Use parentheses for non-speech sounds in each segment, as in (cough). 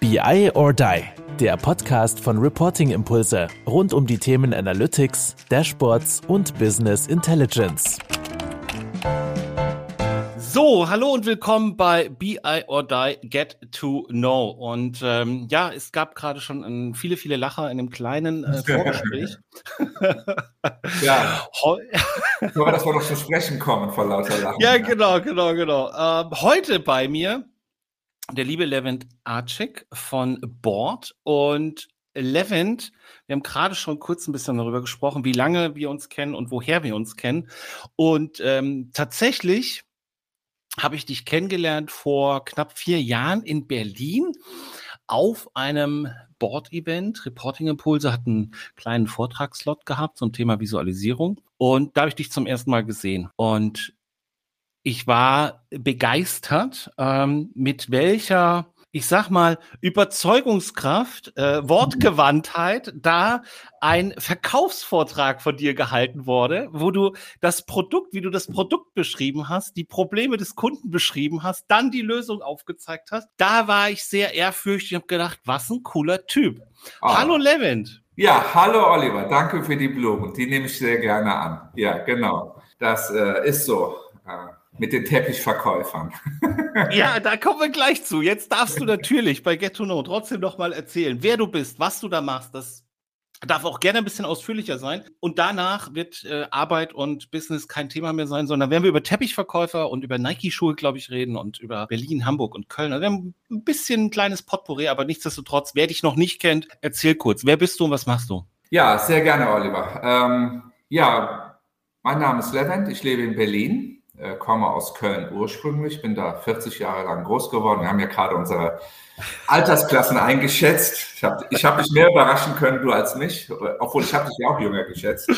BI or Die, der Podcast von Reporting Impulse rund um die Themen Analytics, Dashboards und Business Intelligence. So, hallo und willkommen bei BI or Die Get to Know. Und ähm, ja, es gab gerade schon ein, viele, viele Lacher in dem kleinen äh, Vorgespräch. ja. Aber dass wir noch zu sprechen kommen vor lauter Lachen. Ja, genau, genau, genau. Ähm, heute bei mir der liebe Levent Arcek von Board. Und Levent, wir haben gerade schon kurz ein bisschen darüber gesprochen, wie lange wir uns kennen und woher wir uns kennen. Und ähm, tatsächlich habe ich dich kennengelernt vor knapp vier Jahren in Berlin auf einem Board-Event. Reporting Impulse hat einen kleinen Vortragslot gehabt zum Thema Visualisierung. Und da habe ich dich zum ersten Mal gesehen. Und ich war begeistert, ähm, mit welcher, ich sag mal, Überzeugungskraft, äh, Wortgewandtheit da ein Verkaufsvortrag von dir gehalten wurde, wo du das Produkt, wie du das Produkt beschrieben hast, die Probleme des Kunden beschrieben hast, dann die Lösung aufgezeigt hast. Da war ich sehr ehrfürchtig und habe gedacht, was ein cooler Typ. Oh. Hallo Levent. Ja, hallo Oliver, danke für die Blumen. Die nehme ich sehr gerne an. Ja, genau. Das äh, ist so. Äh, mit den Teppichverkäufern. (laughs) ja, da kommen wir gleich zu. Jetzt darfst du natürlich bei Get to Know trotzdem noch mal erzählen, wer du bist, was du da machst. Das darf auch gerne ein bisschen ausführlicher sein. Und danach wird äh, Arbeit und Business kein Thema mehr sein, sondern werden wir über Teppichverkäufer und über Nike-Schuhe, glaube ich, reden und über Berlin, Hamburg und Köln. Also wir haben ein bisschen ein kleines Potpourri, aber nichtsdestotrotz, wer dich noch nicht kennt, erzähl kurz. Wer bist du und was machst du? Ja, sehr gerne, Oliver. Ähm, ja, mein Name ist Levent, ich lebe in Berlin äh, komme aus Köln ursprünglich, bin da 40 Jahre lang groß geworden. Wir haben ja gerade unsere Altersklassen eingeschätzt. Ich habe ich hab dich mehr überraschen können, du als mich, obwohl ich habe dich ja auch jünger geschätzt.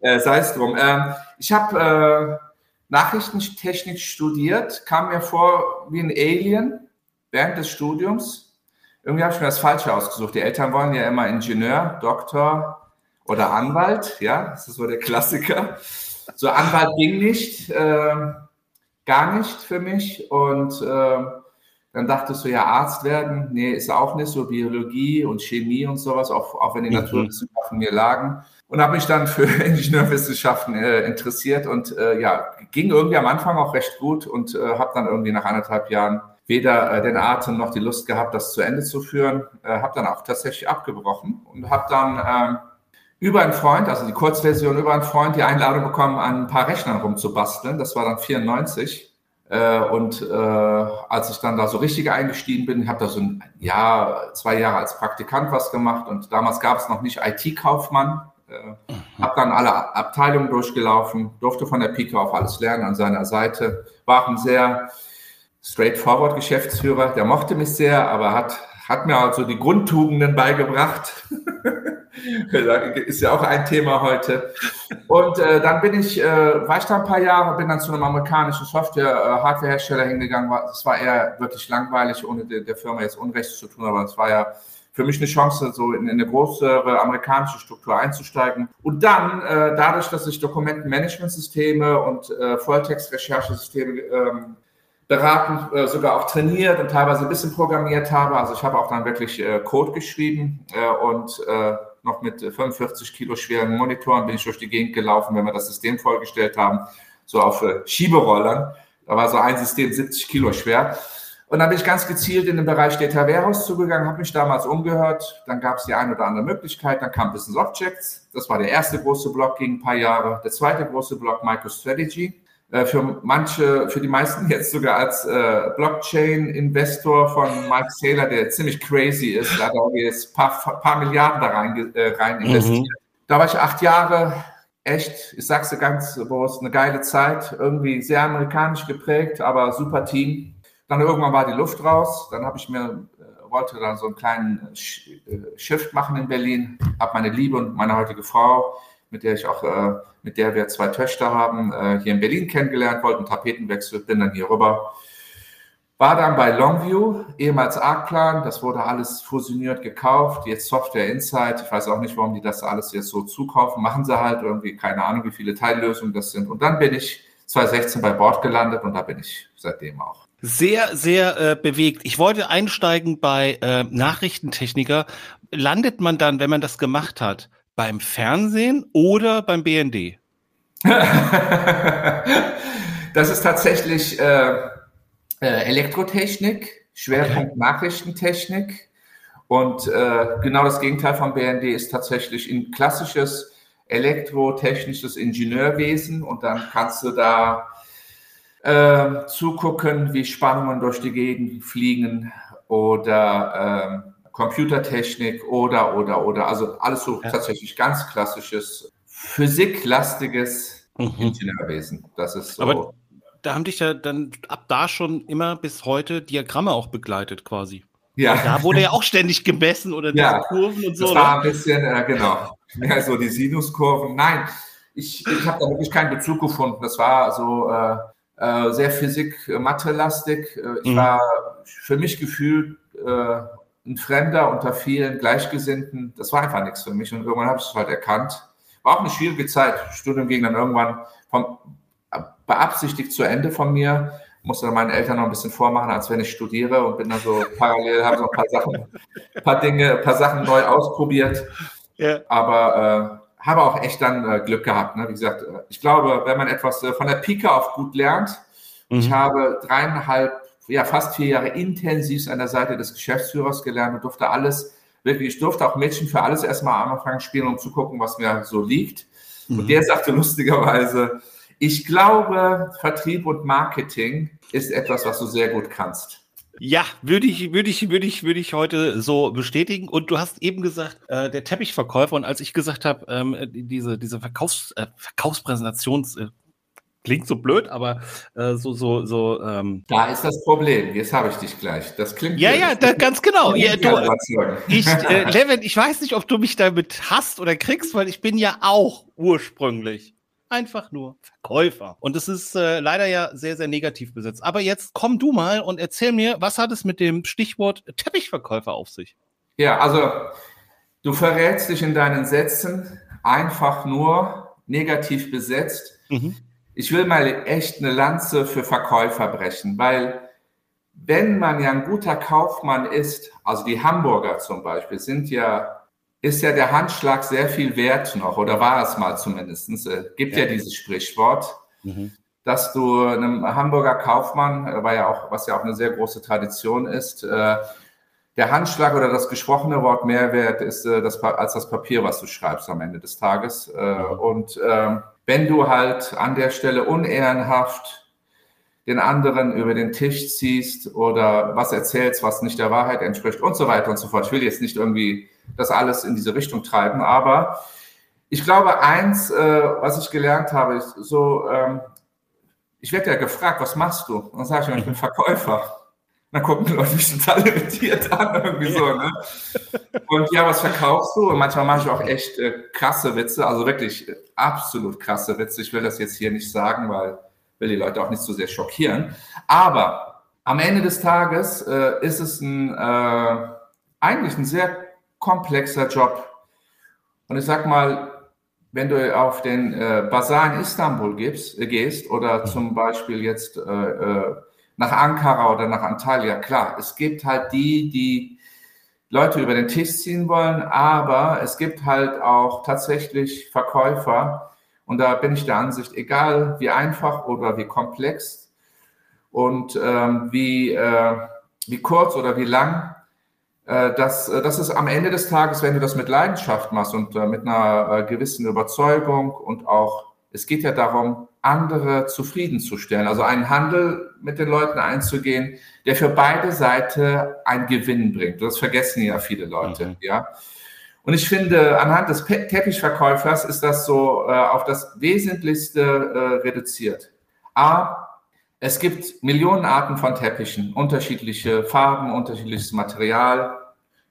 Äh, sei es drum. Ähm, ich habe äh, Nachrichtentechnik studiert, kam mir vor wie ein Alien während des Studiums. Irgendwie habe ich mir das Falsche ausgesucht. Die Eltern wollen ja immer Ingenieur, Doktor oder Anwalt. Ja, das ist so der Klassiker. So Anwalt ging nicht, äh, gar nicht für mich. Und äh, dann dachtest du ja Arzt werden. Nee, ist auch nicht so Biologie und Chemie und sowas, auch, auch wenn die mhm. Naturwissenschaften mir lagen. Und habe mich dann für (laughs) Ingenieurwissenschaften äh, interessiert und äh, ja, ging irgendwie am Anfang auch recht gut und äh, habe dann irgendwie nach anderthalb Jahren weder äh, den Atem noch die Lust gehabt, das zu Ende zu führen. Äh, habe dann auch tatsächlich abgebrochen und habe dann ähm, über einen Freund, also die Kurzversion, über einen Freund die Einladung bekommen, an ein paar Rechnern rumzubasteln. Das war dann 94. Äh, und äh, als ich dann da so richtig eingestiegen bin, habe da so ein Jahr, zwei Jahre als Praktikant was gemacht und damals gab es noch nicht IT-Kaufmann. Äh, mhm. Habe dann alle Abteilungen durchgelaufen, durfte von der Pike auf alles lernen an seiner Seite. War ein sehr straightforward Geschäftsführer, der mochte mich sehr, aber hat, hat mir also die Grundtugenden beigebracht. (laughs) ist ja auch ein Thema heute. Und äh, dann bin ich, äh, war ich da ein paar Jahre, bin dann zu einem amerikanischen Software-Hardware-Hersteller äh, hingegangen. Das war eher wirklich langweilig, ohne der, der Firma jetzt Unrecht zu tun, aber es war ja für mich eine Chance, so in, in eine größere amerikanische Struktur einzusteigen. Und dann, äh, dadurch, dass ich Dokumentenmanagementsysteme und äh, Volltext-Recherchesysteme ähm, beraten, äh, sogar auch trainiert und teilweise ein bisschen programmiert habe. Also ich habe auch dann wirklich äh, Code geschrieben äh, und äh, noch mit 45 Kilo schweren Monitoren bin ich durch die Gegend gelaufen, wenn wir das System vorgestellt haben, so auf äh, Schieberollern. Da war so ein System 70 Kilo schwer. Und dann bin ich ganz gezielt in den Bereich Data Warehouse zugegangen, habe mich damals umgehört. Dann gab es die eine oder andere Möglichkeit. Dann kam Business Objects. Das war der erste große Block, ging ein paar Jahre. Der zweite große Block, MicroStrategy. Äh, für manche, für die meisten (laughs) jetzt sogar als äh, Blockchain-Investor von Mike Saylor, der ziemlich crazy ist. Da hat er jetzt ein paar, paar Milliarden da rein, äh, rein mhm. investiert. Mhm. Da war ich acht Jahre, echt, ich sag's dir ganz bewusst, eine geile Zeit, irgendwie sehr amerikanisch geprägt, aber super Team. Dann irgendwann war die Luft raus, dann habe ich mir äh, wollte dann so einen kleinen äh, Shift machen in Berlin, habe meine Liebe und meine heutige Frau mit der ich auch, äh, mit der wir zwei Töchter haben, äh, hier in Berlin kennengelernt, wollten Tapetenwechsel, bin dann hier rüber. War dann bei Longview, ehemals Arcplan, das wurde alles fusioniert, gekauft, jetzt Software Insight. Ich weiß auch nicht, warum die das alles jetzt so zukaufen. Machen sie halt irgendwie, keine Ahnung, wie viele Teillösungen das sind. Und dann bin ich 2016 bei Bord gelandet und da bin ich seitdem auch. sehr, sehr äh, bewegt. Ich wollte einsteigen bei äh, Nachrichtentechniker. Landet man dann, wenn man das gemacht hat, beim Fernsehen oder beim BND? (laughs) das ist tatsächlich äh, äh, Elektrotechnik, Schwerpunkt okay. Nachrichtentechnik. Und äh, genau das Gegenteil vom BND ist tatsächlich ein klassisches elektrotechnisches Ingenieurwesen. Und dann kannst du da äh, zugucken, wie Spannungen durch die Gegend fliegen oder äh, Computertechnik oder, oder, oder. Also alles so ja. tatsächlich ganz klassisches, physiklastiges mhm. Ingenieurwesen. Das ist so. Aber da haben dich ja dann ab da schon immer bis heute Diagramme auch begleitet quasi. Ja. Da wurde ja auch ständig gemessen oder ja, Kurven und so. Das war ein bisschen, äh, genau. Ja, so die Sinuskurven. Nein, ich, ich habe da wirklich keinen Bezug gefunden. Das war so äh, äh, sehr Physik-Mathe-lastig. Äh, ich mhm. war für mich gefühlt äh, ein Fremder unter vielen Gleichgesinnten. Das war einfach nichts für mich und irgendwann habe ich es halt erkannt. War auch eine schwierige Zeit. Studium ging dann irgendwann vom, beabsichtigt zu Ende von mir. Musste dann meinen Eltern noch ein bisschen vormachen, als wenn ich studiere und bin dann so (laughs) parallel, habe so ein paar Sachen, paar Dinge, ein paar Sachen neu ausprobiert. Ja. Aber äh, habe auch echt dann äh, Glück gehabt. Ne? Wie gesagt, äh, ich glaube, wenn man etwas äh, von der Pike auf gut lernt, mhm. ich habe dreieinhalb, ja fast vier Jahre intensiv an der Seite des Geschäftsführers gelernt und durfte alles, wirklich, ich durfte auch Mädchen für alles erstmal am Anfang spielen, um zu gucken, was mir so liegt. Mhm. Und der sagte lustigerweise, ich glaube, Vertrieb und Marketing ist etwas, was du sehr gut kannst. Ja, würde ich, würde ich, würde ich, würde ich heute so bestätigen. Und du hast eben gesagt, äh, der Teppichverkäufer. Und als ich gesagt habe, ähm, diese, diese Verkaufs, äh, Verkaufspräsentation äh, klingt so blöd, aber äh, so, so, so. Ähm, da ist das Problem. Jetzt habe ich dich gleich. Das klingt. Ja, ja, da, ganz genau. Ja, du, ich, (laughs) äh, Levin, ich weiß nicht, ob du mich damit hast oder kriegst, weil ich bin ja auch ursprünglich einfach nur Verkäufer. Und es ist äh, leider ja sehr, sehr negativ besetzt. Aber jetzt komm du mal und erzähl mir, was hat es mit dem Stichwort Teppichverkäufer auf sich? Ja, also du verrätst dich in deinen Sätzen einfach nur negativ besetzt. Mhm. Ich will mal echt eine Lanze für Verkäufer brechen, weil wenn man ja ein guter Kaufmann ist, also die Hamburger zum Beispiel sind ja ist ja der Handschlag sehr viel wert noch, oder war es mal zumindest. Es äh, gibt ja, ja dieses Sprichwort, mhm. dass du einem Hamburger Kaufmann, äh, war ja auch, was ja auch eine sehr große Tradition ist, äh, der Handschlag oder das gesprochene Wort mehr wert ist das, als das Papier, was du schreibst am Ende des Tages. Mhm. Und ähm, wenn du halt an der Stelle unehrenhaft den anderen über den Tisch ziehst oder was erzählst, was nicht der Wahrheit entspricht und so weiter und so fort. Ich will jetzt nicht irgendwie das alles in diese Richtung treiben. Aber ich glaube, eins, äh, was ich gelernt habe, ist so, ähm, ich werde ja gefragt, was machst du? Und dann sage ich, ich bin Verkäufer. Dann gucken die Leute mich total irritiert an, irgendwie so, ne? Und ja, was verkaufst du? Und manchmal mache ich auch echt äh, krasse Witze, also wirklich äh, absolut krasse Witze. Ich will das jetzt hier nicht sagen, weil will die Leute auch nicht so sehr schockieren. Aber am Ende des Tages äh, ist es ein, äh, eigentlich ein sehr komplexer Job. Und ich sag mal, wenn du auf den äh, Bazar in Istanbul gibst, gehst oder zum Beispiel jetzt äh, nach Ankara oder nach Antalya, klar, es gibt halt die, die Leute über den Tisch ziehen wollen, aber es gibt halt auch tatsächlich Verkäufer, und da bin ich der Ansicht, egal wie einfach oder wie komplex und ähm, wie, äh, wie kurz oder wie lang äh, das, äh, das ist am Ende des Tages, wenn du das mit Leidenschaft machst und äh, mit einer gewissen Überzeugung und auch, es geht ja darum, andere zufriedenzustellen, also einen Handel mit den Leuten einzugehen, der für beide Seiten einen Gewinn bringt. Das vergessen ja viele Leute, mhm. ja. Und ich finde, anhand des Teppichverkäufers ist das so äh, auf das Wesentlichste äh, reduziert. A, es gibt Millionen Arten von Teppichen, unterschiedliche Farben, unterschiedliches Material.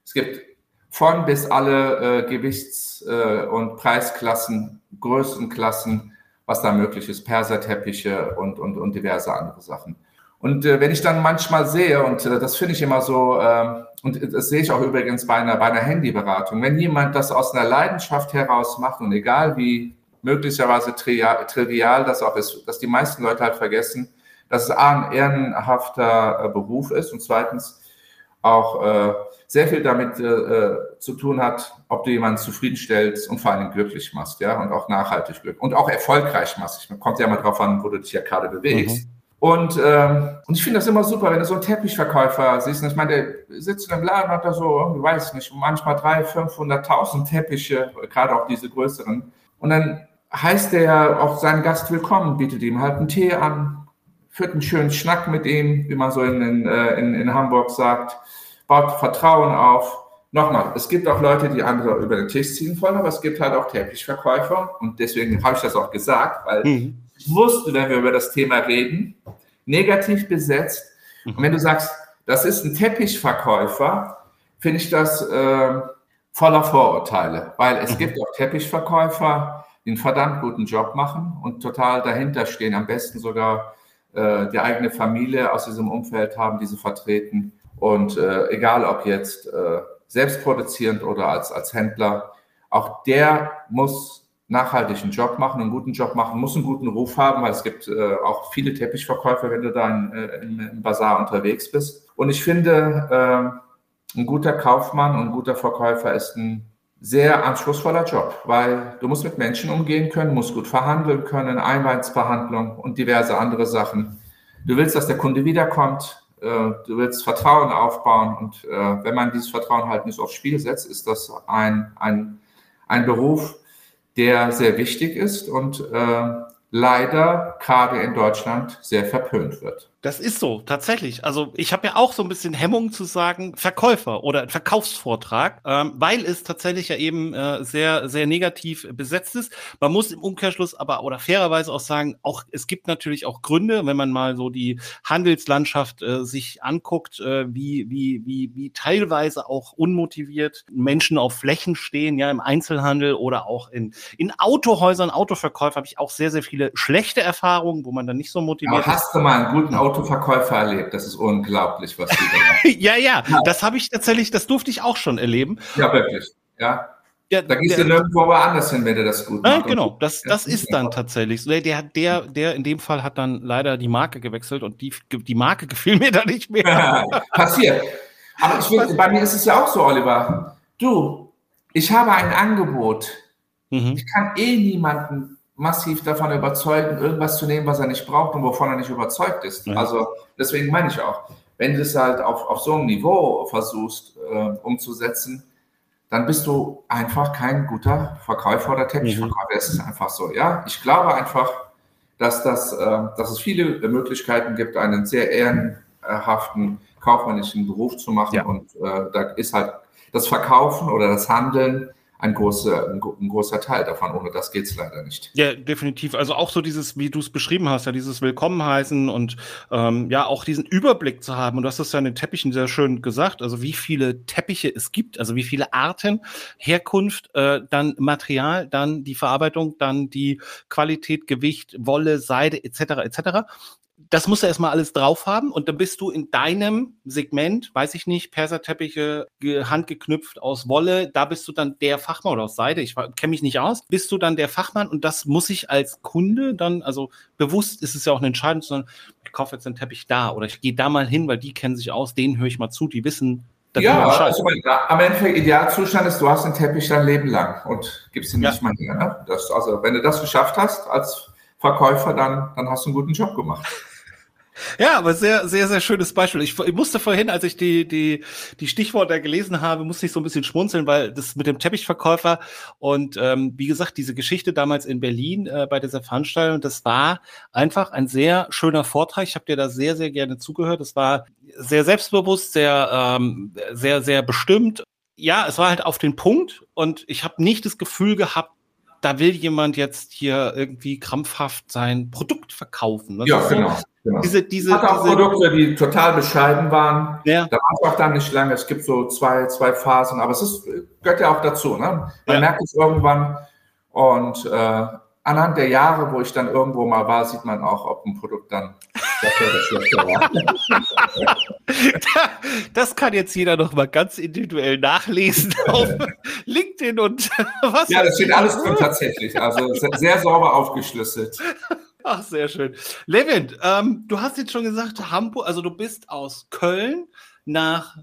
Es gibt von bis alle äh, Gewichts- äh, und Preisklassen, Größenklassen, was da möglich ist, Perserteppiche und, und, und diverse andere Sachen. Und äh, wenn ich dann manchmal sehe, und äh, das finde ich immer so, äh, und das sehe ich auch übrigens bei einer, bei einer Handyberatung, wenn jemand das aus einer Leidenschaft heraus macht und egal wie möglicherweise trivial das auch ist, dass die meisten Leute halt vergessen, dass es A, ein ehrenhafter äh, Beruf ist und zweitens auch äh, sehr viel damit äh, äh, zu tun hat, ob du jemanden zufriedenstellst und vor allem glücklich machst, ja, und auch nachhaltig glücklich und auch erfolgreich machst. Man kommt ja mal drauf an, wo du dich ja gerade bewegst. Mhm. Und, ähm, und ich finde das immer super, wenn du so einen Teppichverkäufer siehst. Ich meine, der sitzt in einem Laden hat da so, ich weiß nicht, manchmal 300.000, 500.000 Teppiche, gerade auch diese größeren. Und dann heißt der auch seinen Gast willkommen, bietet ihm halt einen Tee an, führt einen schönen Schnack mit ihm, wie man so in, in, äh, in, in Hamburg sagt baut Vertrauen auf. Nochmal, es gibt auch Leute, die andere über den Tisch ziehen wollen, aber es gibt halt auch Teppichverkäufer und deswegen habe ich das auch gesagt, weil mhm. ich wusste, wenn wir über das Thema reden, negativ besetzt. Mhm. Und wenn du sagst, das ist ein Teppichverkäufer, finde ich das äh, voller Vorurteile, weil es mhm. gibt auch Teppichverkäufer, die einen verdammt guten Job machen und total dahinter stehen, am besten sogar äh, die eigene Familie aus diesem Umfeld haben, die sie vertreten. Und äh, egal ob jetzt äh, selbstproduzierend oder als, als Händler, auch der muss nachhaltig einen Job machen, einen guten Job machen, muss einen guten Ruf haben, weil es gibt äh, auch viele Teppichverkäufer, wenn du da in, äh, im, im Bazar unterwegs bist. Und ich finde, äh, ein guter Kaufmann und ein guter Verkäufer ist ein sehr anspruchsvoller Job, weil du musst mit Menschen umgehen können, musst gut verhandeln können, Einweinsbehandlung und diverse andere Sachen. Du willst, dass der Kunde wiederkommt, äh, du willst Vertrauen aufbauen und äh, wenn man dieses Vertrauen halt nicht aufs Spiel setzt, ist das ein, ein, ein Beruf, der sehr wichtig ist und äh, leider gerade in Deutschland sehr verpönt wird. Das ist so, tatsächlich. Also ich habe ja auch so ein bisschen Hemmung zu sagen Verkäufer oder Verkaufsvortrag, ähm, weil es tatsächlich ja eben äh, sehr, sehr negativ besetzt ist. Man muss im Umkehrschluss aber oder fairerweise auch sagen, auch es gibt natürlich auch Gründe, wenn man mal so die Handelslandschaft äh, sich anguckt, äh, wie, wie, wie, wie teilweise auch unmotiviert Menschen auf Flächen stehen, ja, im Einzelhandel oder auch in, in Autohäusern, Autoverkäufer habe ich auch sehr, sehr viele schlechte Erfahrungen, wo man dann nicht so motiviert ist. Hast du mal einen guten Auto Autoverkäufer erlebt. Das ist unglaublich, was die da (laughs) ja, ja, das habe ich tatsächlich, das durfte ich auch schon erleben. Ja, wirklich. Ja. Ja, da gehst der, du nirgendwo anders hin, wenn du das gut machst. genau, das, das ist dann tatsächlich so. Der, der, der in dem Fall hat dann leider die Marke gewechselt und die, die Marke (laughs) gefiel mir da nicht mehr. (laughs) Passiert. Aber ich will, bei mir ist es ja auch so, Oliver. Du, ich habe ein Angebot. Mhm. Ich kann eh niemanden massiv davon überzeugen, irgendwas zu nehmen, was er nicht braucht und wovon er nicht überzeugt ist. Ja. Also deswegen meine ich auch, wenn du es halt auf, auf so einem Niveau versuchst äh, umzusetzen, dann bist du einfach kein guter Verkäufer oder Teppichverkäufer. Mhm. Es ist einfach so, ja. Ich glaube einfach, dass, das, äh, dass es viele Möglichkeiten gibt, einen sehr ehrenhaften kaufmännischen Beruf zu machen. Ja. Und äh, da ist halt das Verkaufen oder das Handeln ein großer, ein, großer Teil davon. Ohne das geht es leider nicht. Ja, definitiv. Also auch so dieses, wie du es beschrieben hast, ja, dieses Willkommen heißen und ähm, ja, auch diesen Überblick zu haben. Und du hast das ja in den Teppichen sehr schön gesagt, also wie viele Teppiche es gibt, also wie viele Arten, Herkunft, äh, dann Material, dann die Verarbeitung, dann die Qualität, Gewicht, Wolle, Seide etc. etc das musst du erstmal alles drauf haben und dann bist du in deinem Segment, weiß ich nicht, Perserteppiche handgeknüpft aus Wolle, da bist du dann der Fachmann oder aus Seide, ich kenne mich nicht aus, bist du dann der Fachmann und das muss ich als Kunde dann, also bewusst ist es ja auch eine Entscheidung, sondern ich kaufe jetzt einen Teppich da oder ich gehe da mal hin, weil die kennen sich aus, denen höre ich mal zu, die wissen, ja, also am Ende Idealzustand ist, du hast den Teppich dein Leben lang und gibst ihn ja. nicht mal her. Ne? Das, also wenn du das geschafft hast als Verkäufer, dann, dann hast du einen guten Job gemacht. Ja, aber sehr, sehr, sehr schönes Beispiel. Ich, ich, musste vorhin, als ich die, die, die Stichworte gelesen habe, musste ich so ein bisschen schmunzeln, weil das mit dem Teppichverkäufer und ähm, wie gesagt, diese Geschichte damals in Berlin äh, bei dieser Veranstaltung, das war einfach ein sehr schöner Vortrag. Ich habe dir da sehr, sehr gerne zugehört. Das war sehr selbstbewusst, sehr, ähm, sehr, sehr bestimmt. Ja, es war halt auf den Punkt und ich habe nicht das Gefühl gehabt, da will jemand jetzt hier irgendwie krampfhaft sein Produkt verkaufen. Das ja, genau. So, genau. Diese, diese, Hat auch diese, Produkte, die total bescheiden waren. Ja. Da war es auch dann nicht lange. Es gibt so zwei, zwei Phasen, aber es ist, gehört ja auch dazu. Ne? Man ja. merkt es irgendwann und äh, anhand der Jahre, wo ich dann irgendwo mal war, sieht man auch, ob ein Produkt dann (laughs) das kann jetzt jeder noch mal ganz individuell nachlesen (laughs) auf LinkedIn und (laughs) was. Ja, das steht alles drin tatsächlich. Also sehr sauber aufgeschlüsselt. Ach, sehr schön. Levin, ähm, du hast jetzt schon gesagt, Hamburg, also du bist aus Köln nach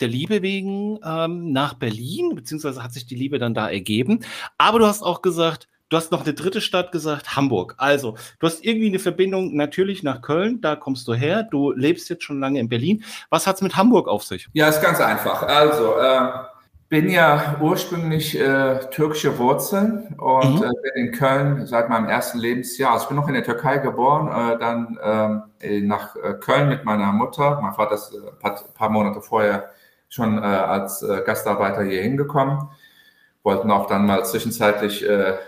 der Liebe wegen ähm, nach Berlin, beziehungsweise hat sich die Liebe dann da ergeben. Aber du hast auch gesagt, du hast noch eine dritte Stadt gesagt, Hamburg. Also, du hast irgendwie eine Verbindung natürlich nach Köln, da kommst du her. Du lebst jetzt schon lange in Berlin. Was hat es mit Hamburg auf sich? Ja, ist ganz einfach. Also, äh, bin ja ursprünglich äh, türkische Wurzeln und mhm. äh, bin in Köln seit meinem ersten Lebensjahr. Also ich bin noch in der Türkei geboren, äh, dann ähm, nach äh, Köln mit meiner Mutter. Mein Vater ist ein äh, paar, paar, Monate vorher schon äh, als Gastarbeiter hier hingekommen. Wollten auch dann mal zwischenzeitlich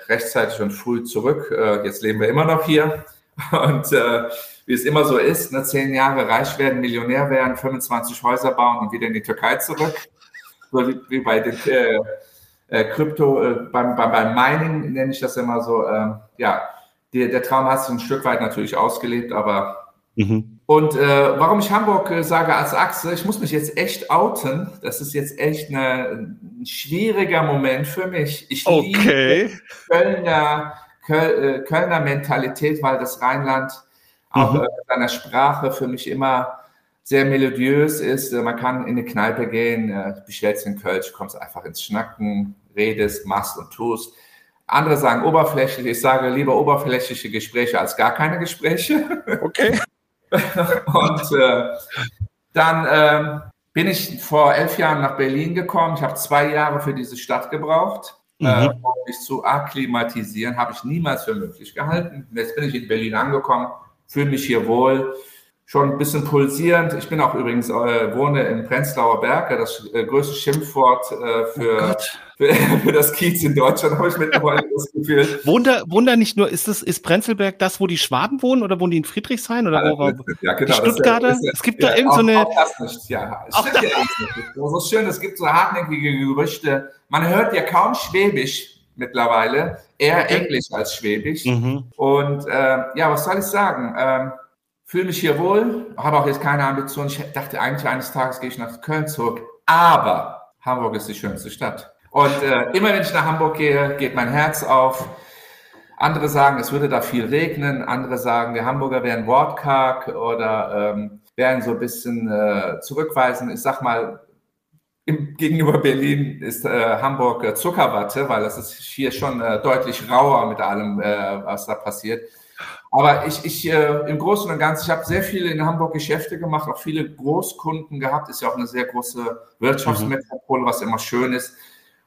rechtzeitig und früh zurück. jetzt leben wir immer noch hier. (laughs) Und wie es immer so ist, ne, zehn Jahre reich werden, Millionär werden, 25 Häuser bauen und wieder in die Türkei zurück so wie, wie bei den äh, äh, Krypto, äh, beim, beim, beim Mining nenne ich das immer so, ähm, ja, die, der Traum hat sich ein Stück weit natürlich ausgelebt, aber Mhm. Und äh, warum ich Hamburg äh, sage als Achse, ich muss mich jetzt echt outen. Das ist jetzt echt eine, ein schwieriger Moment für mich. Ich okay. liebe Kölner, Köl, äh, Kölner Mentalität, weil das Rheinland mhm. auch äh, seiner Sprache für mich immer sehr melodiös ist. Äh, man kann in eine Kneipe gehen, äh, bestellst den Kölsch, kommst einfach ins Schnacken, redest, machst und tust. Andere sagen oberflächlich. Ich sage lieber oberflächliche Gespräche als gar keine Gespräche. (laughs) Okay. und äh, dann ähm, bin ich vor elf Jahren nach Berlin gekommen. Ich habe zwei Jahre für diese Stadt gebraucht. Mhm. Äh, um mich zu akklimatisieren, habe ich niemals für möglich gehalten. Jetzt bin ich in Berlin angekommen, fühle mich hier wohl schon ein bisschen pulsierend. Ich bin auch übrigens, äh, wohne in Prenzlauer Berg, das äh, größte Schimpfwort äh, für, oh für, (laughs) für, das Kiez in Deutschland, habe ich mittlerweile das Gefühl. Wunder, Wunder nicht nur, ist es, ist Prenzlberg das, wo die Schwaben wohnen oder wohnen die in Friedrichshain oder wo, ja, genau, die Stuttgarter? Ist, es gibt ja, da irgend so eine. Auch das nicht, ja. Es stimmt ja. So schön, es gibt so hartnäckige Gerüchte. Man hört ja kaum Schwäbisch mittlerweile, eher. Englisch als Schwäbisch. Mhm. Und äh, ja, was soll ich sagen? Ähm, fühle mich hier wohl, habe auch jetzt keine Ambition. Ich dachte eigentlich, eines Tages gehe ich nach Köln zurück. Aber Hamburg ist die schönste Stadt. Und äh, immer wenn ich nach Hamburg gehe, geht mein Herz auf. Andere sagen, es würde da viel regnen. Andere sagen, die Hamburger wären wortkarg oder ähm, wären so ein bisschen äh, zurückweisend. Ich sag mal, im, gegenüber Berlin ist äh, Hamburg äh, Zuckerwatte, weil es ist hier schon äh, deutlich rauer mit allem, äh, was da passiert. Aber ich, ich äh, im Großen und Ganzen, ich habe sehr viele in Hamburg Geschäfte gemacht, auch viele Großkunden gehabt. Ist ja auch eine sehr große Wirtschaftsmetropole, was immer schön ist,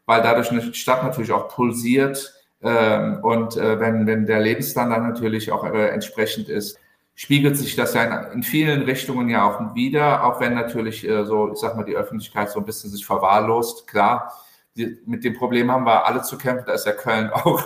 weil dadurch eine Stadt natürlich auch pulsiert. Ähm, und äh, wenn, wenn der Lebensstandard natürlich auch entsprechend ist, spiegelt sich das ja in, vielen Richtungen ja auch wieder, auch wenn natürlich äh, so, ich sag mal, die Öffentlichkeit so ein bisschen sich verwahrlost. Klar, die, mit dem Problem haben wir alle zu kämpfen, da ist ja Köln (laughs) auch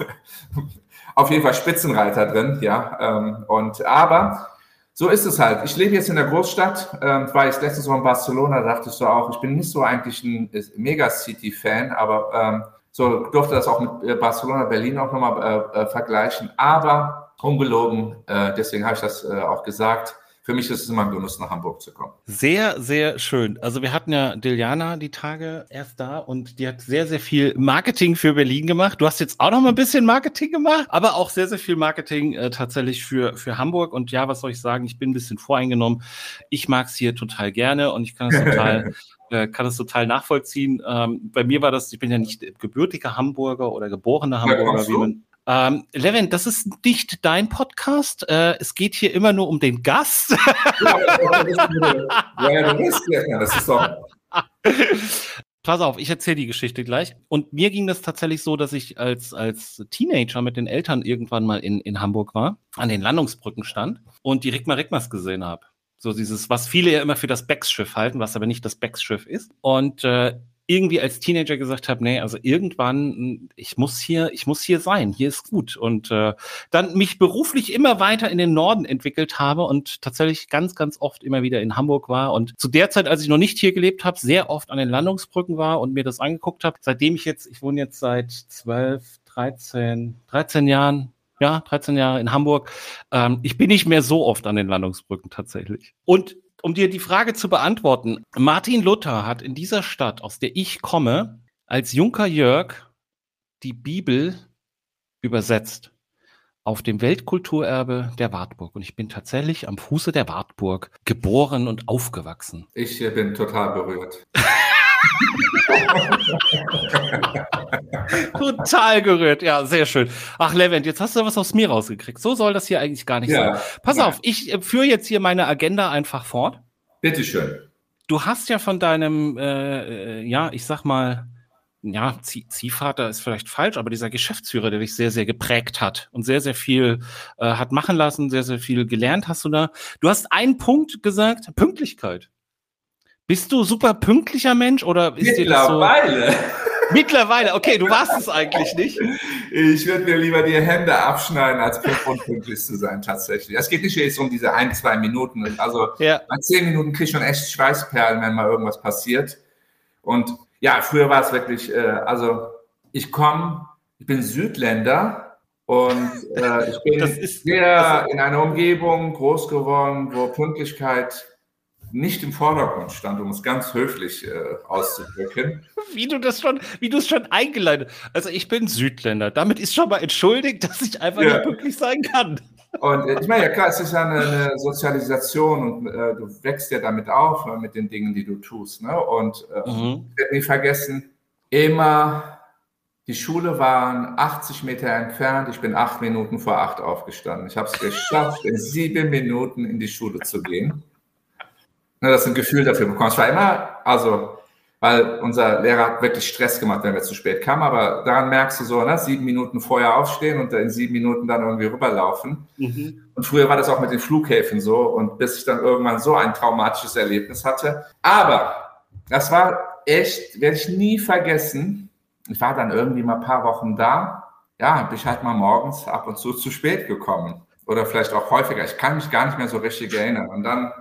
auf jeden Fall Spitzenreiter drin, ja. Ähm, und aber so ist es halt. Ich lebe jetzt in der Großstadt, ähm, war jetzt letztens Mal in Barcelona, da dachte ich so auch, ich bin nicht so eigentlich ein Megacity-Fan, aber ähm, so durfte das auch mit äh, Barcelona, Berlin auch nochmal äh, äh, vergleichen. Aber ungelogen, äh, deswegen habe ich das äh, auch gesagt für mich ist es immer ein Genuss, nach Hamburg zu kommen. Sehr, sehr schön. Also wir hatten ja Diljana die Tage erst da und die hat sehr, sehr viel Marketing für Berlin gemacht. Du hast jetzt auch noch mal ein bisschen Marketing gemacht, aber auch sehr, sehr viel Marketing äh, tatsächlich für, für Hamburg. Und ja, was soll ich sagen? Ich bin ein bisschen voreingenommen. Ich mag es hier total gerne und ich kann es total (laughs) äh, kann es total nachvollziehen. Ähm, bei mir war das, ich bin ja nicht gebürtiger Hamburger oder geborener Hamburger, wie man, ähm, Levin, das ist nicht dein Podcast. Äh, es geht hier immer nur um den Gast. ja, das ist doch. Pass auf, ich erzähle die Geschichte gleich. Und mir ging das tatsächlich so, dass ich als, als Teenager mit den Eltern irgendwann mal in, in Hamburg war, an den Landungsbrücken stand und die Rigma Rigmas gesehen habe. So dieses, was viele ja immer für das Becks-Schiff halten, was aber nicht das Becks-Schiff ist. Und äh, irgendwie als Teenager gesagt habe, nee, also irgendwann, ich muss hier, ich muss hier sein, hier ist gut. Und äh, dann mich beruflich immer weiter in den Norden entwickelt habe und tatsächlich ganz, ganz oft immer wieder in Hamburg war. Und zu der Zeit, als ich noch nicht hier gelebt habe, sehr oft an den Landungsbrücken war und mir das angeguckt habe. Seitdem ich jetzt, ich wohne jetzt seit zwölf, 13, 13 Jahren, ja, 13 Jahre in Hamburg. Ähm, ich bin nicht mehr so oft an den Landungsbrücken tatsächlich. Und um dir die Frage zu beantworten, Martin Luther hat in dieser Stadt, aus der ich komme, als Junker Jörg die Bibel übersetzt. auf dem Weltkulturerbe der Wartburg. Und ich bin tatsächlich am Fuße der Wartburg geboren und aufgewachsen. Ich äh, bin total berührt. (laughs) Total gerührt, ja, sehr schön. Ach, Levent, jetzt hast du was aus mir rausgekriegt. So soll das hier eigentlich gar nicht ja, sein. Pass ja. auf, ich äh, führe jetzt hier meine Agenda einfach fort. Bitteschön. Du hast ja von deinem, äh, äh ja, ich sag mal, ja, Zieh Ziehvater ist vielleicht falsch, aber dieser Geschäftsführer, der dich sehr, sehr geprägt hat und sehr, sehr viel äh, hat machen lassen, sehr, sehr viel gelernt hast du da. Du hast einen Punkt gesagt, Pünktlichkeit. Bist du super pünktlicher Mensch oder ist dir das so? Mittlerweile. Mittlerweile, okay, du warst es eigentlich nicht. Ich würde mir lieber die Hände abschneiden, als unpünktlich zu sein, tatsächlich. Es geht nicht jetzt um diese ein, zwei Minuten. Also ja. bei zehn Minuten kriege ich schon echt Schweißperlen, wenn mal irgendwas passiert. Und ja, früher war es wirklich, äh, also ich komme, ich bin Südländer und äh, ich bin ist, sehr in einer Umgebung groß geworden, wo Pünktlichkeit nicht im Vordergrund stand, um es ganz höflich äh, auszudrücken. (laughs) Wie du das schon, wie du es schon eingeleitet. Also ich bin Südländer. Damit ist schon mal entschuldigt, dass ich einfach ja. nicht pünktlich sein kann. (laughs) Und äh, ich meine, ja klar, es ist ja eine, eine Sozialisation und äh, du wächst ja damit auf, äh, mit den Dingen, die du tust. Ne? Und äh, mhm. ich werde nie vergessen, immer die Schule waren 80 Meter entfernt. Ich bin acht Minuten vor acht aufgestanden. Ich habe es geschafft, in sieben Minuten in die Schule zu gehen ne, dass du ein Gefühl dafür bekommst. Es war immer, also, weil unser Lehrer hat wirklich Stress gemacht, wenn wir zu spät kamen, aber daran merkst du so, ne, sieben Minuten vorher aufstehen und in sieben Minuten dann irgendwie rüberlaufen. Mhm. Und früher war das auch mit den Flughäfen so und bis ich dann irgendwann so ein traumatisches Erlebnis hatte. Aber das war echt, werde ich nie vergessen. Ich war dann irgendwie mal ein paar Wochen da. Ja, bin ich halt mal morgens ab und zu zu spät gekommen. Oder vielleicht auch häufiger. Ich kann mich gar nicht mehr so richtig erinnern. Und dann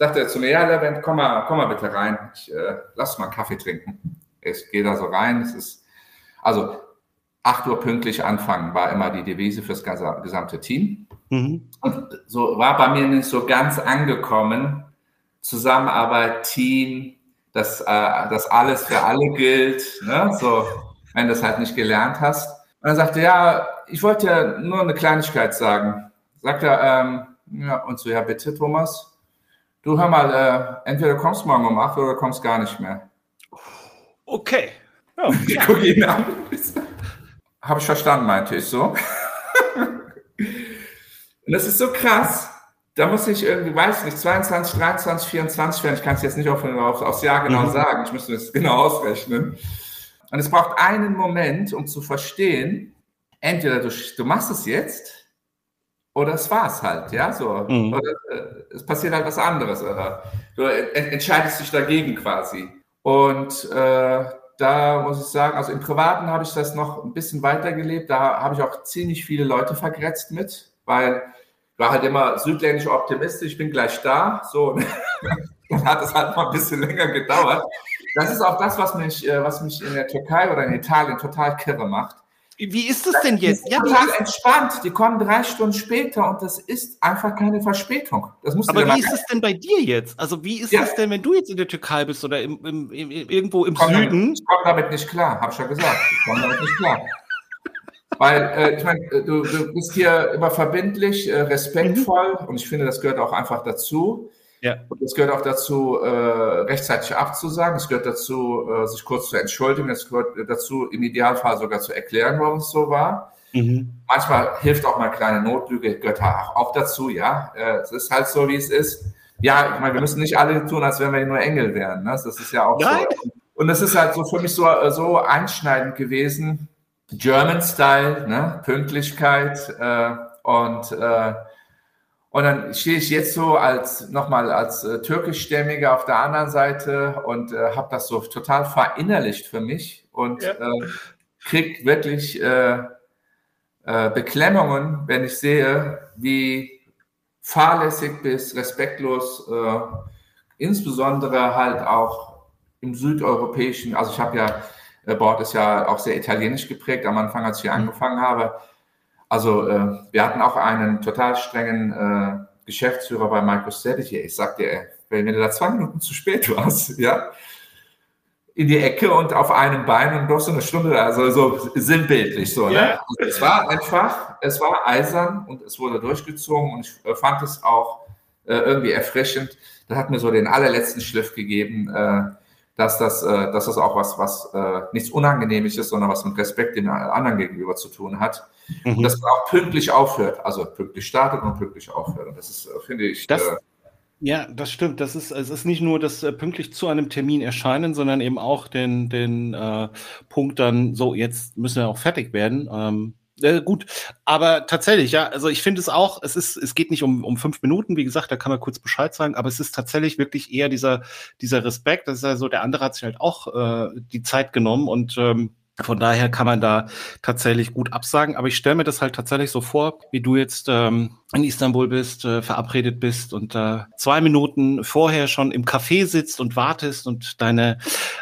sagte er zu mir, ja, Levent, komm mal, komm mal bitte rein. Ich äh, lass mal einen Kaffee trinken. Ich gehe da so rein. Es ist, also 8 Uhr pünktlich anfangen war immer die Devise fürs gesamte Team. Mhm. Und so war bei mir nicht so ganz angekommen. Zusammenarbeit, Team, dass, äh, dass alles für alle gilt. Ne? So, wenn du das halt nicht gelernt hast. Und er sagte, ja, ich wollte ja nur eine Kleinigkeit sagen. Sagt er, ähm, ja, und so, ja, bitte, Thomas du hör mal, äh, entweder kommst morgen um 8 oder kommst gar nicht mehr. Okay. Ja, (laughs) ich gucke ihn an. Habe ich verstanden, meinte ich so. (laughs) Und das ist so krass. Da muss ich irgendwie, weiß nicht, 22, 23, 24 werden. Ich kann es jetzt nicht auf, auf, aufs Jahr genau mhm. sagen. Ich müsste es genau ausrechnen. Und es braucht einen Moment, um zu verstehen, entweder du, du machst es jetzt oder es war es halt, ja, so. Mhm. Oder äh, es passiert halt was anderes. Oder du entscheidest dich dagegen quasi. Und äh, da muss ich sagen, also im Privaten habe ich das noch ein bisschen weitergelebt. Da habe ich auch ziemlich viele Leute vergrätzt mit, weil ich war halt immer südländisch optimistisch, ich bin gleich da. So, (laughs) dann hat es halt mal ein bisschen länger gedauert. Das ist auch das, was mich, äh, was mich in der Türkei oder in Italien total kirre macht. Wie ist es denn jetzt? Ja, total entspannt. Die kommen drei Stunden später und das ist einfach keine Verspätung. Das musst Aber wie ist es denn bei dir jetzt? Also wie ist ja. es denn, wenn du jetzt in der Türkei bist oder im, im, im, irgendwo im komm Süden? Damit, ich komme damit nicht klar, habe ich ja gesagt. Ich komme damit nicht klar. Weil, äh, ich meine, äh, du, du, bist hier immer verbindlich, äh, respektvoll mhm. und ich finde, das gehört auch einfach dazu. Ja. Und es gehört auch dazu, äh, rechtzeitig abzusagen. Es gehört dazu, äh, sich kurz zu entschuldigen. Es gehört dazu, im Idealfall sogar zu erklären, warum es so war. Mhm. Manchmal hilft auch mal kleine Notlüge, gehört auch, auch dazu, ja. Äh, es ist halt so, wie es ist. Ja, ich meine, wir müssen nicht alle tun, als wenn wir nur Engel wären. Ne? Das ist ja auch Nein. so. Und das ist halt so für mich so, äh, so einschneidend gewesen. German Style, ne? Pünktlichkeit äh, und äh, und dann stehe ich jetzt so als nochmal als äh, türkischstämmiger auf der anderen Seite und äh, habe das so total verinnerlicht für mich und ja. äh, krieg wirklich äh, äh, Beklemmungen, wenn ich sehe, wie fahrlässig bis respektlos, äh, insbesondere halt auch im südeuropäischen, also ich habe ja, äh, Bord ist ja auch sehr italienisch geprägt am Anfang, als ich hier mhm. angefangen habe, also äh, wir hatten auch einen total strengen äh, Geschäftsführer bei Microstrategy. Ich sagte, wenn du da zwei Minuten zu spät warst, (laughs) ja, in die Ecke und auf einem Bein und doch so eine Stunde, also so sinnbildlich so. Ne? Ja. Ne? Also es war einfach, es war eisern und es wurde durchgezogen und ich fand es auch äh, irgendwie erfrischend. Das hat mir so den allerletzten Schliff gegeben, äh, dass, das, äh, dass das auch was, was äh, nichts Unangenehmes ist, sondern was mit Respekt den anderen gegenüber zu tun hat. Mhm. Und dass man auch pünktlich aufhört, also pünktlich startet und pünktlich aufhört. Und das ist, äh, finde ich. Das, äh, ja, das stimmt. Das ist, es ist nicht nur das äh, pünktlich zu einem Termin erscheinen, sondern eben auch den, den äh, Punkt dann, so, jetzt müssen wir auch fertig werden. Ähm, äh, gut, aber tatsächlich, ja, also ich finde es auch, es ist, es geht nicht um, um fünf Minuten, wie gesagt, da kann man kurz Bescheid sagen, aber es ist tatsächlich wirklich eher dieser, dieser Respekt, das ist ja so, der andere hat sich halt auch äh, die Zeit genommen und ähm, von daher kann man da tatsächlich gut absagen. Aber ich stelle mir das halt tatsächlich so vor, wie du jetzt ähm, in Istanbul bist, äh, verabredet bist und äh, zwei Minuten vorher schon im Café sitzt und wartest und deine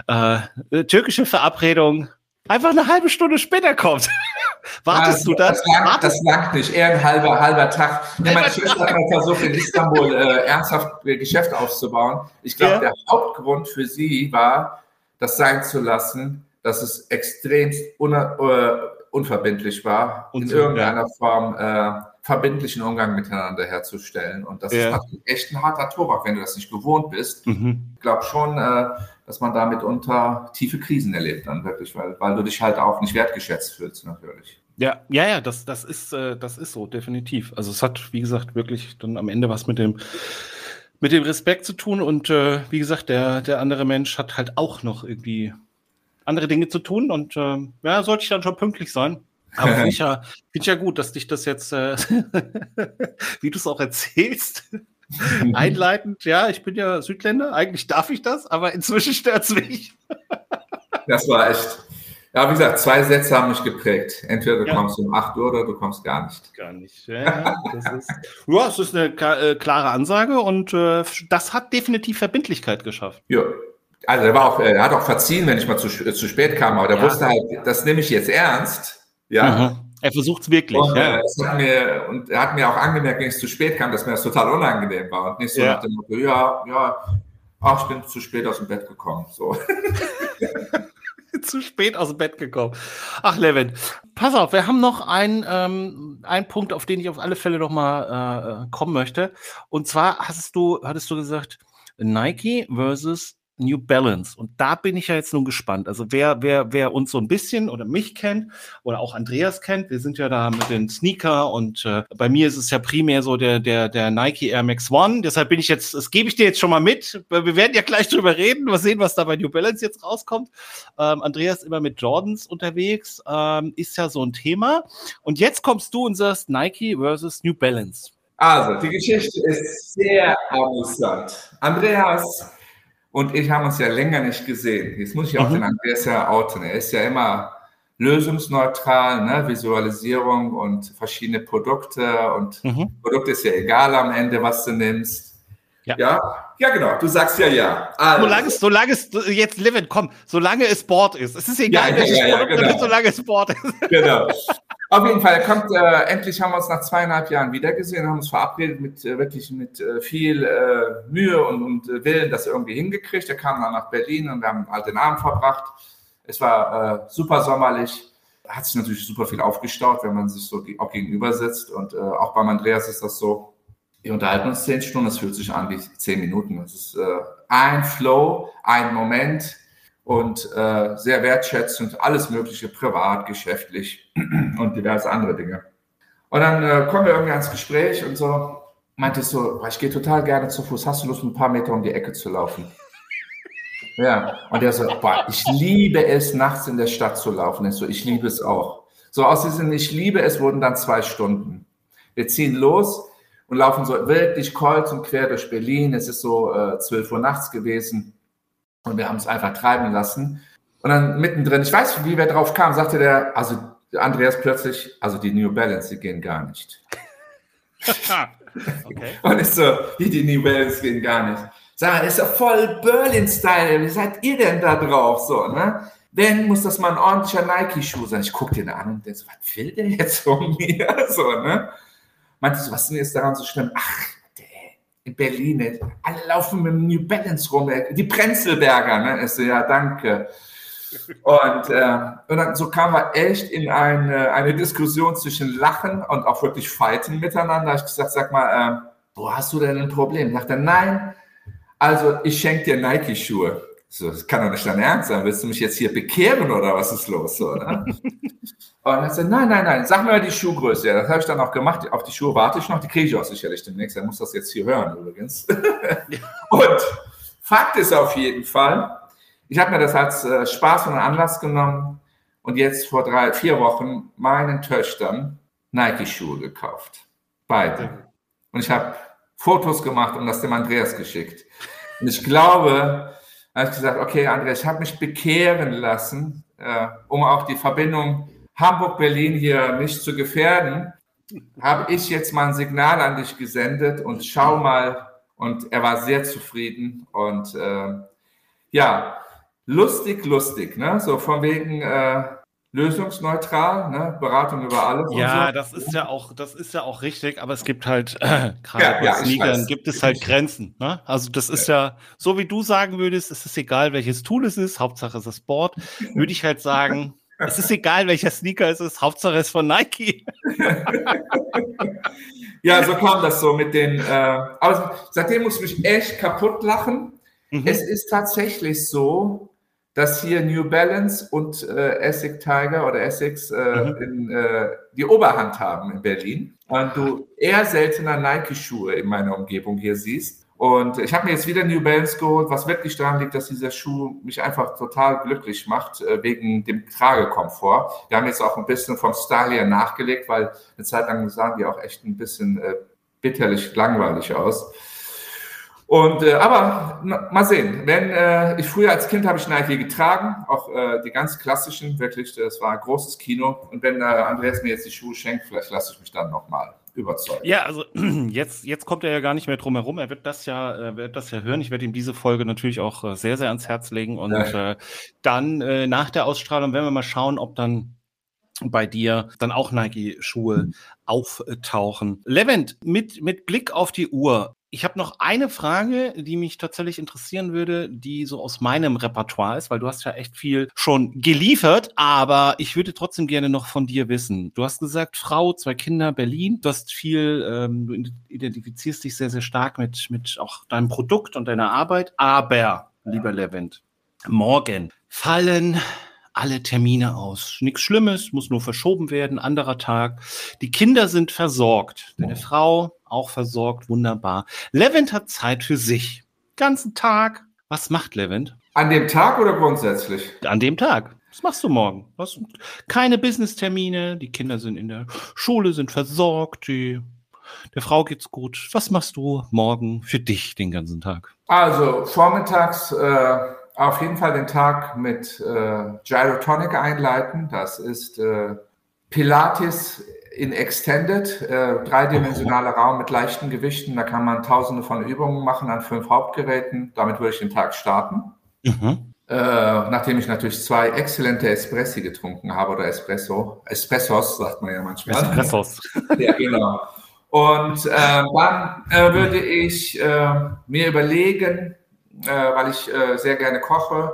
äh, türkische Verabredung einfach eine halbe Stunde später kommt. (laughs) Wartest ja, du das? Das langt, das langt nicht, eher ein halber, halber Tag. Ja, meine (laughs) Schwester hat versucht, in Istanbul äh, ernsthaft Geschäft aufzubauen. Ich glaube, ja. der Hauptgrund für sie war, das sein zu lassen, dass es extrem un uh, unverbindlich war, Und in irgendeiner Form äh, verbindlichen Umgang miteinander herzustellen. Und das ist natürlich echt ein harter Tobak, wenn du das nicht gewohnt bist. Mhm. Ich glaube schon, äh, dass man damit unter tiefe Krisen erlebt dann wirklich, weil, weil du dich halt auch nicht wertgeschätzt fühlst natürlich. Ja, ja, ja, das, das ist, äh, das ist so, definitiv. Also es hat, wie gesagt, wirklich dann am Ende was mit dem, mit dem Respekt zu tun und äh, wie gesagt, der, der andere Mensch hat halt auch noch irgendwie andere Dinge zu tun und äh, ja, sollte ich dann schon pünktlich sein. Aber (laughs) finde ich, ja, find ich ja gut, dass dich das jetzt, äh, (laughs) wie du es auch erzählst, (laughs) einleitend, ja, ich bin ja Südländer, eigentlich darf ich das, aber inzwischen stört es mich. das war echt. Ja, wie gesagt, zwei Sätze haben mich geprägt. Entweder du ja. kommst um 8 Uhr oder du kommst gar nicht. Gar nicht. Ja, das ist, ja, es ist eine äh, klare Ansage und äh, das hat definitiv Verbindlichkeit geschafft. Ja. Also er war auch, er hat auch verziehen, wenn ich mal zu, zu spät kam, aber der ja. wusste halt, das nehme ich jetzt ernst. Ja. Mhm. Er versucht es wirklich. Und, ja. Äh, mir, und er hat mir auch angemerkt, wenn ich zu spät kam, dass mir das total unangenehm war. Und nicht so ja. nach dem Motto, ja, ja, ach, ich bin zu spät aus dem Bett gekommen. So. (laughs) zu spät aus dem Bett gekommen. Ach, Levin, pass auf, wir haben noch einen, ähm, einen Punkt, auf den ich auf alle Fälle noch mal äh, kommen möchte. Und zwar hast du, hattest du gesagt, Nike versus New Balance. Und da bin ich ja jetzt nun gespannt. Also wer, wer, wer uns so ein bisschen oder mich kennt oder auch Andreas kennt, wir sind ja da mit den Sneaker und äh, bei mir ist es ja primär so der, der, der Nike Air Max One. Deshalb bin ich jetzt, das gebe ich dir jetzt schon mal mit. Wir werden ja gleich drüber reden, mal sehen, was da bei New Balance jetzt rauskommt. Ähm, Andreas immer mit Jordans unterwegs, ähm, ist ja so ein Thema. Und jetzt kommst du und sagst Nike versus New Balance. Also, die Geschichte ist sehr amüsant. Andreas und ich haben uns ja länger nicht gesehen. Jetzt muss ich auch mhm. den Andreas ja outen. Er ist ja immer lösungsneutral, ne? Visualisierung und verschiedene Produkte. Und mhm. Produkt ist ja egal am Ende, was du nimmst. Ja. ja, ja, genau. Du sagst ja ja. Also. Solange es, solange es jetzt Livin, komm, solange es Sport ist. Es ist egal, ja, welches ja, ja, Produkt, genau. solange es Sport ist. Genau. Auf jeden Fall, kommt, äh, endlich haben wir uns nach zweieinhalb Jahren wiedergesehen, haben uns verabredet mit äh, wirklich mit äh, viel äh, Mühe und, und äh, Willen, das irgendwie hingekriegt. Er kam dann nach Berlin und wir haben halt den Abend verbracht. Es war super sommerlich, hat sich natürlich super viel aufgestaut, wenn man sich so auch gegenüber sitzt. Und auch beim Andreas ist das so, wir unterhalten uns zehn Stunden, es fühlt sich an wie zehn Minuten. Es ist ein Flow, ein Moment, und äh, sehr wertschätzend, alles Mögliche, privat, geschäftlich (clears throat) und diverse andere Dinge. Und dann äh, kommen wir irgendwie ans Gespräch und so meinte ich so, ich gehe total gerne zu Fuß, hast du Lust, ein paar Meter um die Ecke zu laufen? (laughs) Ja, und er so, boah, ich liebe es, nachts in der Stadt zu laufen. Ich so, ich liebe es auch. So aus diesem Ich liebe es wurden dann zwei Stunden. Wir ziehen los und laufen so wirklich kreuz und quer durch Berlin. Es ist so äh, 12 Uhr nachts gewesen. Und wir haben es einfach treiben lassen. Und dann mittendrin, ich weiß, wie wir drauf kamen, sagte der, also Andreas plötzlich, also die New Balance, die gehen gar nicht. (laughs) okay. (laughs) Und ich so, wie die New Balance gehen gar nicht. Sag mal, ist ja voll Berlin-Style. Wie seid ihr denn da drauf? So, ne? Wenn muss das mal ein ordentlicher Nike-Schuh sein. Ich gucke den an und der so, was will der jetzt von mir? (laughs) So, ne? Meinte so, was ist denn jetzt daran so schlimm? Ach, in Berlin, alle laufen mit New Balance rum, die Prenzelberger, ne? Ich so, ja, danke. Und, äh, und dann so kam wir echt in eine, eine Diskussion zwischen Lachen und auch wirklich Fighten miteinander. Ich gesagt, sag mal, äh, wo hast du denn ein Problem? Ich dachte, nein, also ich schenke dir Nike-Schuhe. So, das kann doch nicht dein Ernst sein. Willst du mich jetzt hier bekehren oder was ist los? So, ne? (laughs) und er sagt, nein, nein, nein, sag mir die Schuhgröße. Ja, das habe ich dann auch gemacht. Auf die Schuhe warte ich noch. Die kriege ich auch sicherlich demnächst. Er muss das jetzt hier hören übrigens. (laughs) und Fakt ist auf jeden Fall, ich habe mir das als äh, Spaß und Anlass genommen und jetzt vor drei, vier Wochen meinen Töchtern Nike-Schuhe gekauft. Beide. Und ich habe Fotos gemacht und das dem Andreas geschickt. Und ich glaube, habe ich gesagt, okay, Andreas, ich habe mich bekehren lassen, äh, um auch die Verbindung Hamburg-Berlin hier nicht zu gefährden, habe ich jetzt mal ein Signal an dich gesendet und schau mal. Und er war sehr zufrieden und äh, ja, lustig, lustig, ne? So von wegen äh, lösungsneutral, ne? Beratung über alles. Ja, so. das ist ja auch, das ist ja auch richtig, aber es gibt halt äh, gerade ja, bei ja, Sneakern gibt es halt Grenzen. Ne? Also das ist ja. ja so, wie du sagen würdest, es ist egal, welches Tool es ist, Hauptsache es ist Sport, würde ich halt sagen. Es ist egal, welcher Sneaker es ist, Hauptsache es ist von Nike. (laughs) ja, so kam das so mit den. Äh, aber seitdem muss ich mich echt kaputt lachen. Mhm. Es ist tatsächlich so, dass hier New Balance und äh, Essex Tiger oder Essex äh, mhm. in, äh, die Oberhand haben in Berlin und du eher seltener Nike-Schuhe in meiner Umgebung hier siehst. Und ich habe mir jetzt wieder New Balance geholt, was wirklich daran liegt, dass dieser Schuh mich einfach total glücklich macht, äh, wegen dem Tragekomfort. Wir haben jetzt auch ein bisschen vom Style her nachgelegt, weil eine Zeit lang sahen die auch echt ein bisschen äh, bitterlich langweilig aus. Und äh, aber na, mal sehen. Wenn äh, ich früher als Kind habe ich Nike getragen, auch äh, die ganz klassischen, wirklich, das war ein großes Kino. Und wenn äh, Andreas mir jetzt die Schuhe schenkt, vielleicht lasse ich mich dann nochmal überzeugen. Ja, also (clears throat) jetzt, jetzt kommt er ja gar nicht mehr drum herum. Er wird das ja, er wird das ja hören. Ich werde ihm diese Folge natürlich auch äh, sehr, sehr ans Herz legen. Und ja. äh, dann äh, nach der Ausstrahlung werden wir mal schauen, ob dann bei dir dann auch Nike-Schuhe auftauchen. Levent, mit, mit Blick auf die Uhr, ich habe noch eine Frage, die mich tatsächlich interessieren würde, die so aus meinem Repertoire ist, weil du hast ja echt viel schon geliefert, aber ich würde trotzdem gerne noch von dir wissen. Du hast gesagt, Frau, zwei Kinder, Berlin. Du hast viel, ähm, du identifizierst dich sehr, sehr stark mit, mit auch deinem Produkt und deiner Arbeit. Aber, lieber Levent, morgen fallen alle Termine aus. Nichts Schlimmes, muss nur verschoben werden, anderer Tag. Die Kinder sind versorgt. Deine Frau auch versorgt, wunderbar. Levent hat Zeit für sich. Ganzen Tag. Was macht Levent? An dem Tag oder grundsätzlich? An dem Tag. Was machst du morgen? Was, keine Business-Termine, die Kinder sind in der Schule, sind versorgt, die, der Frau geht's gut. Was machst du morgen für dich den ganzen Tag? Also vormittags äh, auf jeden Fall den Tag mit äh, Gyrotonic einleiten. Das ist äh, Pilates in Extended, äh, dreidimensionaler Raum mit leichten Gewichten. Da kann man tausende von Übungen machen an fünf Hauptgeräten. Damit würde ich den Tag starten. Mhm. Äh, nachdem ich natürlich zwei exzellente Espressi getrunken habe oder Espresso. Espressos sagt man ja manchmal. Espressos. (laughs) ja, genau. Und äh, dann äh, würde ich äh, mir überlegen, äh, weil ich äh, sehr gerne koche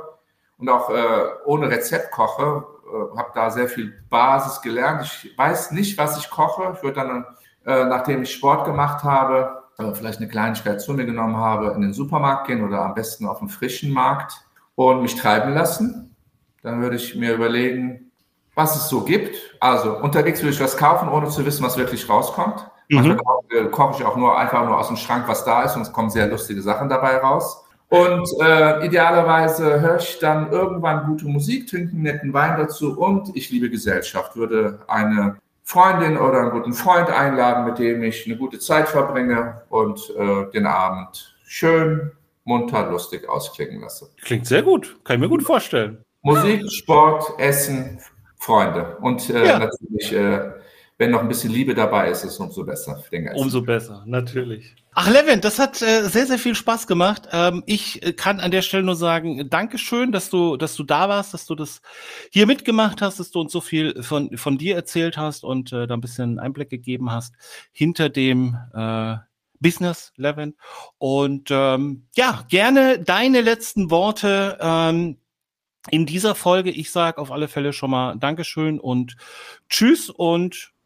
und auch äh, ohne Rezept koche. Äh, habe da sehr viel Basis gelernt. Ich weiß nicht, was ich koche. Ich würde dann, äh, nachdem ich Sport gemacht habe, äh, vielleicht eine Kleinigkeit zu mir genommen habe, in den Supermarkt gehen oder am besten auf den frischen Markt und mich treiben lassen. Dann würde ich mir überlegen, was es so gibt. Also unterwegs würde ich was kaufen, ohne zu wissen, was wirklich rauskommt. Mhm. Manchmal koche, koche ich auch nur einfach nur aus dem Schrank, was da ist und es kommen sehr lustige Sachen dabei raus. Und äh, idealerweise höre ich dann irgendwann gute Musik, trinke einen netten Wein dazu und ich liebe Gesellschaft. Würde eine Freundin oder einen guten Freund einladen, mit dem ich eine gute Zeit verbringe und äh, den Abend schön, munter, lustig ausklingen lasse. Klingt sehr gut, kann ich mir gut vorstellen. Musik, Sport, Essen, Freunde und äh, ja. natürlich, äh, wenn noch ein bisschen Liebe dabei ist, ist es umso besser. Umso besser, natürlich. Ach, Levin, das hat äh, sehr, sehr viel Spaß gemacht. Ähm, ich äh, kann an der Stelle nur sagen, Dankeschön, dass du, dass du da warst, dass du das hier mitgemacht hast, dass du uns so viel von, von dir erzählt hast und äh, da ein bisschen Einblick gegeben hast hinter dem äh, Business, Levent. Und ähm, ja, gerne deine letzten Worte ähm, in dieser Folge. Ich sage auf alle Fälle schon mal Dankeschön und Tschüss und